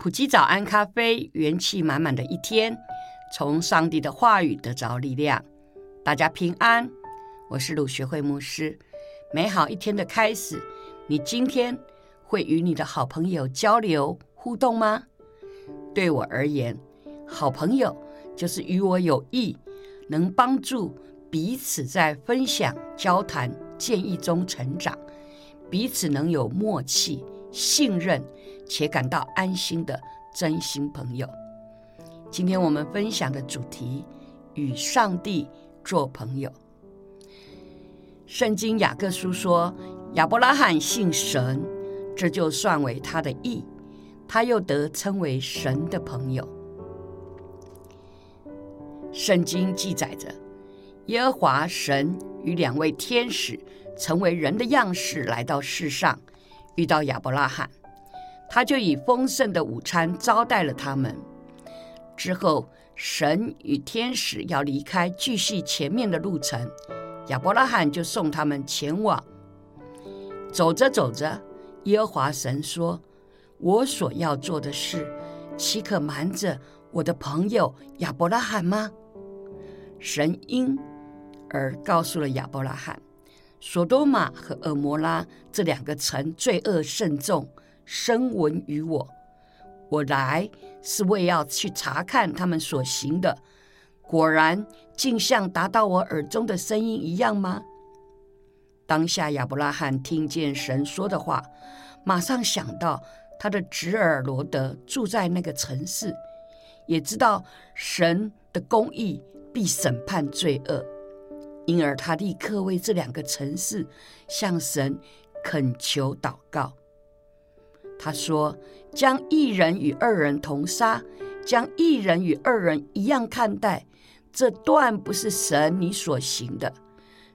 埔基早安咖啡，元气满满的一天，从上帝的话语得着力量。大家平安，我是鲁学会牧师。美好一天的开始，你今天会与你的好朋友交流互动吗？对我而言，好朋友就是与我有益，能帮助彼此在分享、交谈、建议中成长，彼此能有默契。信任且感到安心的真心朋友。今天我们分享的主题：与上帝做朋友。圣经雅各书说，亚伯拉罕信神，这就算为他的义，他又得称为神的朋友。圣经记载着，耶和华神与两位天使成为人的样式来到世上。遇到亚伯拉罕，他就以丰盛的午餐招待了他们。之后，神与天使要离开，继续前面的路程，亚伯拉罕就送他们前往。走着走着，耶和华神说：“我所要做的事，岂可瞒着我的朋友亚伯拉罕吗？”神因而告诉了亚伯拉罕。索多玛和蛾摩拉这两个城罪恶甚重，声闻于我。我来是为要去查看他们所行的，果然竟像达到我耳中的声音一样吗？当下亚伯拉罕听见神说的话，马上想到他的侄儿罗德住在那个城市，也知道神的公义必审判罪恶。因而，他立刻为这两个城市向神恳求祷告。他说：“将一人与二人同杀，将一人与二人一样看待，这断不是神你所行的。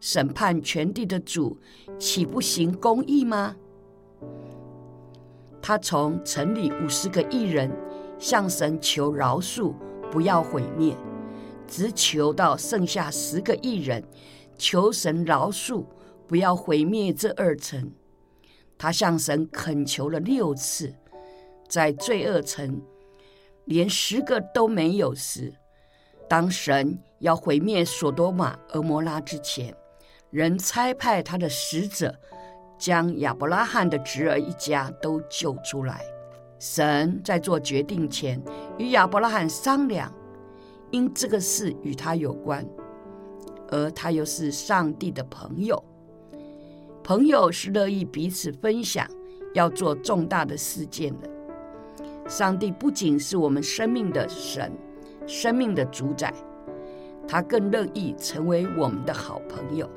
审判全地的主，岂不行公义吗？”他从城里五十个义人向神求饶恕，不要毁灭。只求到剩下十个义人，求神饶恕，不要毁灭这二城。他向神恳求了六次，在罪恶城连十个都没有时，当神要毁灭所多玛、蛾摩拉之前，人差派他的使者，将亚伯拉罕的侄儿一家都救出来。神在做决定前，与亚伯拉罕商量。因这个事与他有关，而他又是上帝的朋友。朋友是乐意彼此分享，要做重大的事件的。上帝不仅是我们生命的神，生命的主宰，他更乐意成为我们的好朋友。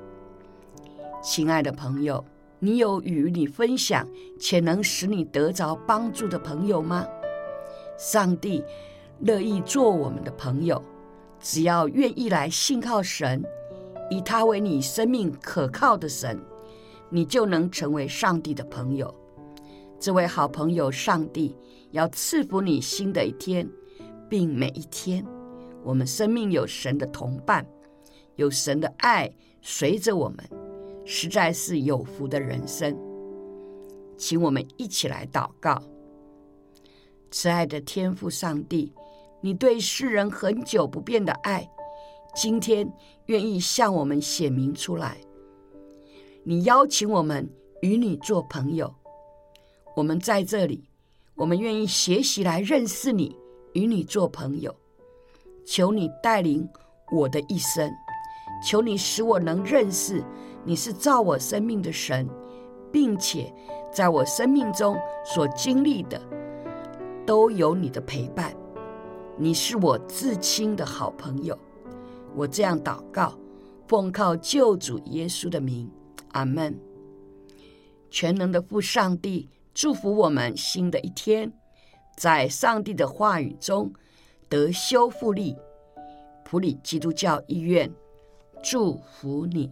亲爱的朋友，你有与你分享且能使你得着帮助的朋友吗？上帝。乐意做我们的朋友，只要愿意来信靠神，以他为你生命可靠的神，你就能成为上帝的朋友。这位好朋友，上帝要赐福你新的一天，并每一天，我们生命有神的同伴，有神的爱随着我们，实在是有福的人生。请我们一起来祷告，慈爱的天父上帝。你对世人恒久不变的爱，今天愿意向我们显明出来。你邀请我们与你做朋友，我们在这里，我们愿意学习来认识你，与你做朋友。求你带领我的一生，求你使我能认识你是造我生命的神，并且在我生命中所经历的，都有你的陪伴。你是我至亲的好朋友，我这样祷告，奉靠救主耶稣的名，阿门。全能的父上帝祝福我们新的一天，在上帝的话语中得修复力。普里基督教医院祝福你。